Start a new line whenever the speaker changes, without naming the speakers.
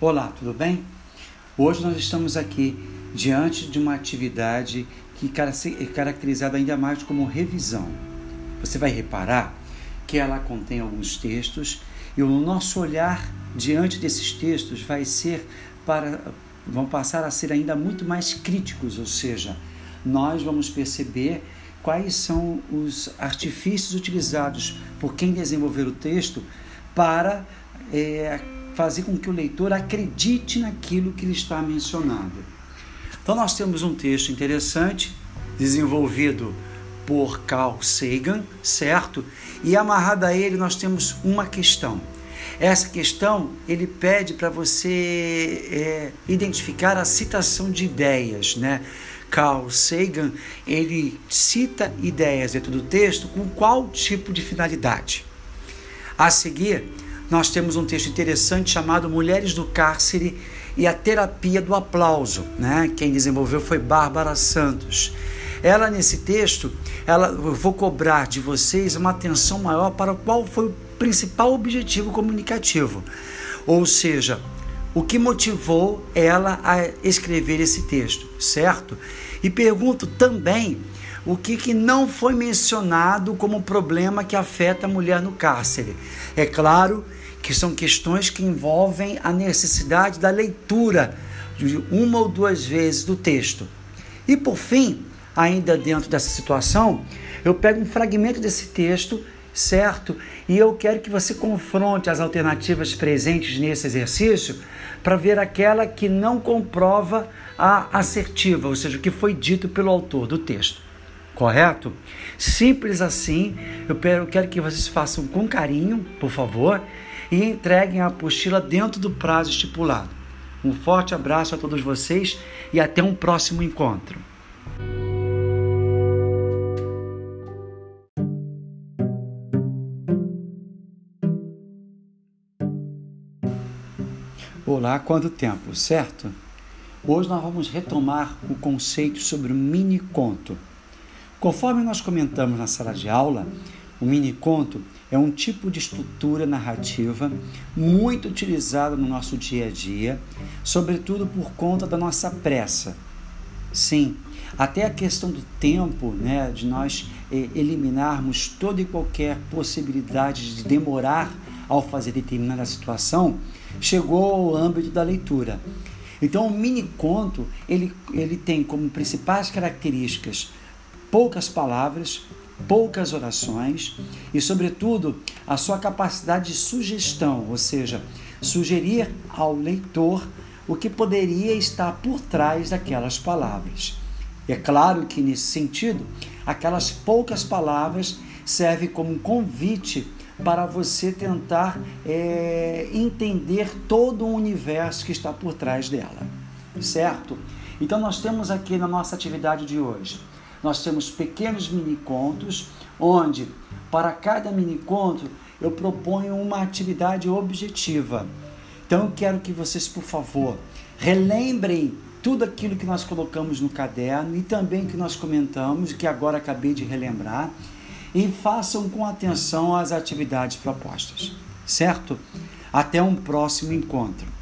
Olá, tudo bem? Hoje nós estamos aqui diante de uma atividade que é caracterizada ainda mais como revisão. Você vai reparar que ela contém alguns textos e o nosso olhar diante desses textos vai ser para vão passar a ser ainda muito mais críticos, ou seja, nós vamos perceber quais são os artifícios utilizados por quem desenvolveu o texto para é, fazer com que o leitor acredite naquilo que ele está mencionando. Então, nós temos um texto interessante, desenvolvido por Carl Sagan, certo? E amarrado a ele, nós temos uma questão. Essa questão ele pede para você é, identificar a citação de ideias, né? Carl Sagan ele cita ideias dentro do texto com qual tipo de finalidade. A seguir, nós temos um texto interessante chamado Mulheres do Cárcere e a Terapia do Aplauso. Né? Quem desenvolveu foi Bárbara Santos. Ela, nesse texto, ela, eu vou cobrar de vocês uma atenção maior para qual foi o principal objetivo comunicativo. Ou seja, o que motivou ela a escrever esse texto, certo? E pergunto também o que, que não foi mencionado como problema que afeta a mulher no cárcere. É claro que são questões que envolvem a necessidade da leitura de uma ou duas vezes do texto. E por fim, ainda dentro dessa situação, eu pego um fragmento desse texto, certo? E eu quero que você confronte as alternativas presentes nesse exercício para ver aquela que não comprova a assertiva, ou seja, o que foi dito pelo autor do texto. Correto? Simples assim. Eu quero que vocês façam com carinho, por favor, e entreguem a apostila dentro do prazo estipulado. Um forte abraço a todos vocês e até um próximo encontro. Olá, quanto tempo, certo? Hoje nós vamos retomar o conceito sobre o mini conto. Conforme nós comentamos na sala de aula, o mini conto é um tipo de estrutura narrativa muito utilizado no nosso dia a dia, sobretudo por conta da nossa pressa. Sim, até a questão do tempo, né, de nós eh, eliminarmos toda e qualquer possibilidade de demorar ao fazer determinada situação, chegou ao âmbito da leitura. Então, o mini conto ele, ele tem como principais características poucas palavras, poucas orações e, sobretudo, a sua capacidade de sugestão, ou seja, sugerir ao leitor o que poderia estar por trás daquelas palavras. É claro que, nesse sentido, aquelas poucas palavras servem como um convite para você tentar é, entender todo o universo que está por trás dela, certo? Então, nós temos aqui na nossa atividade de hoje nós temos pequenos mini contos, onde para cada mini conto eu proponho uma atividade objetiva. Então eu quero que vocês, por favor, relembrem tudo aquilo que nós colocamos no caderno e também que nós comentamos, que agora acabei de relembrar, e façam com atenção as atividades propostas, certo? Até um próximo encontro.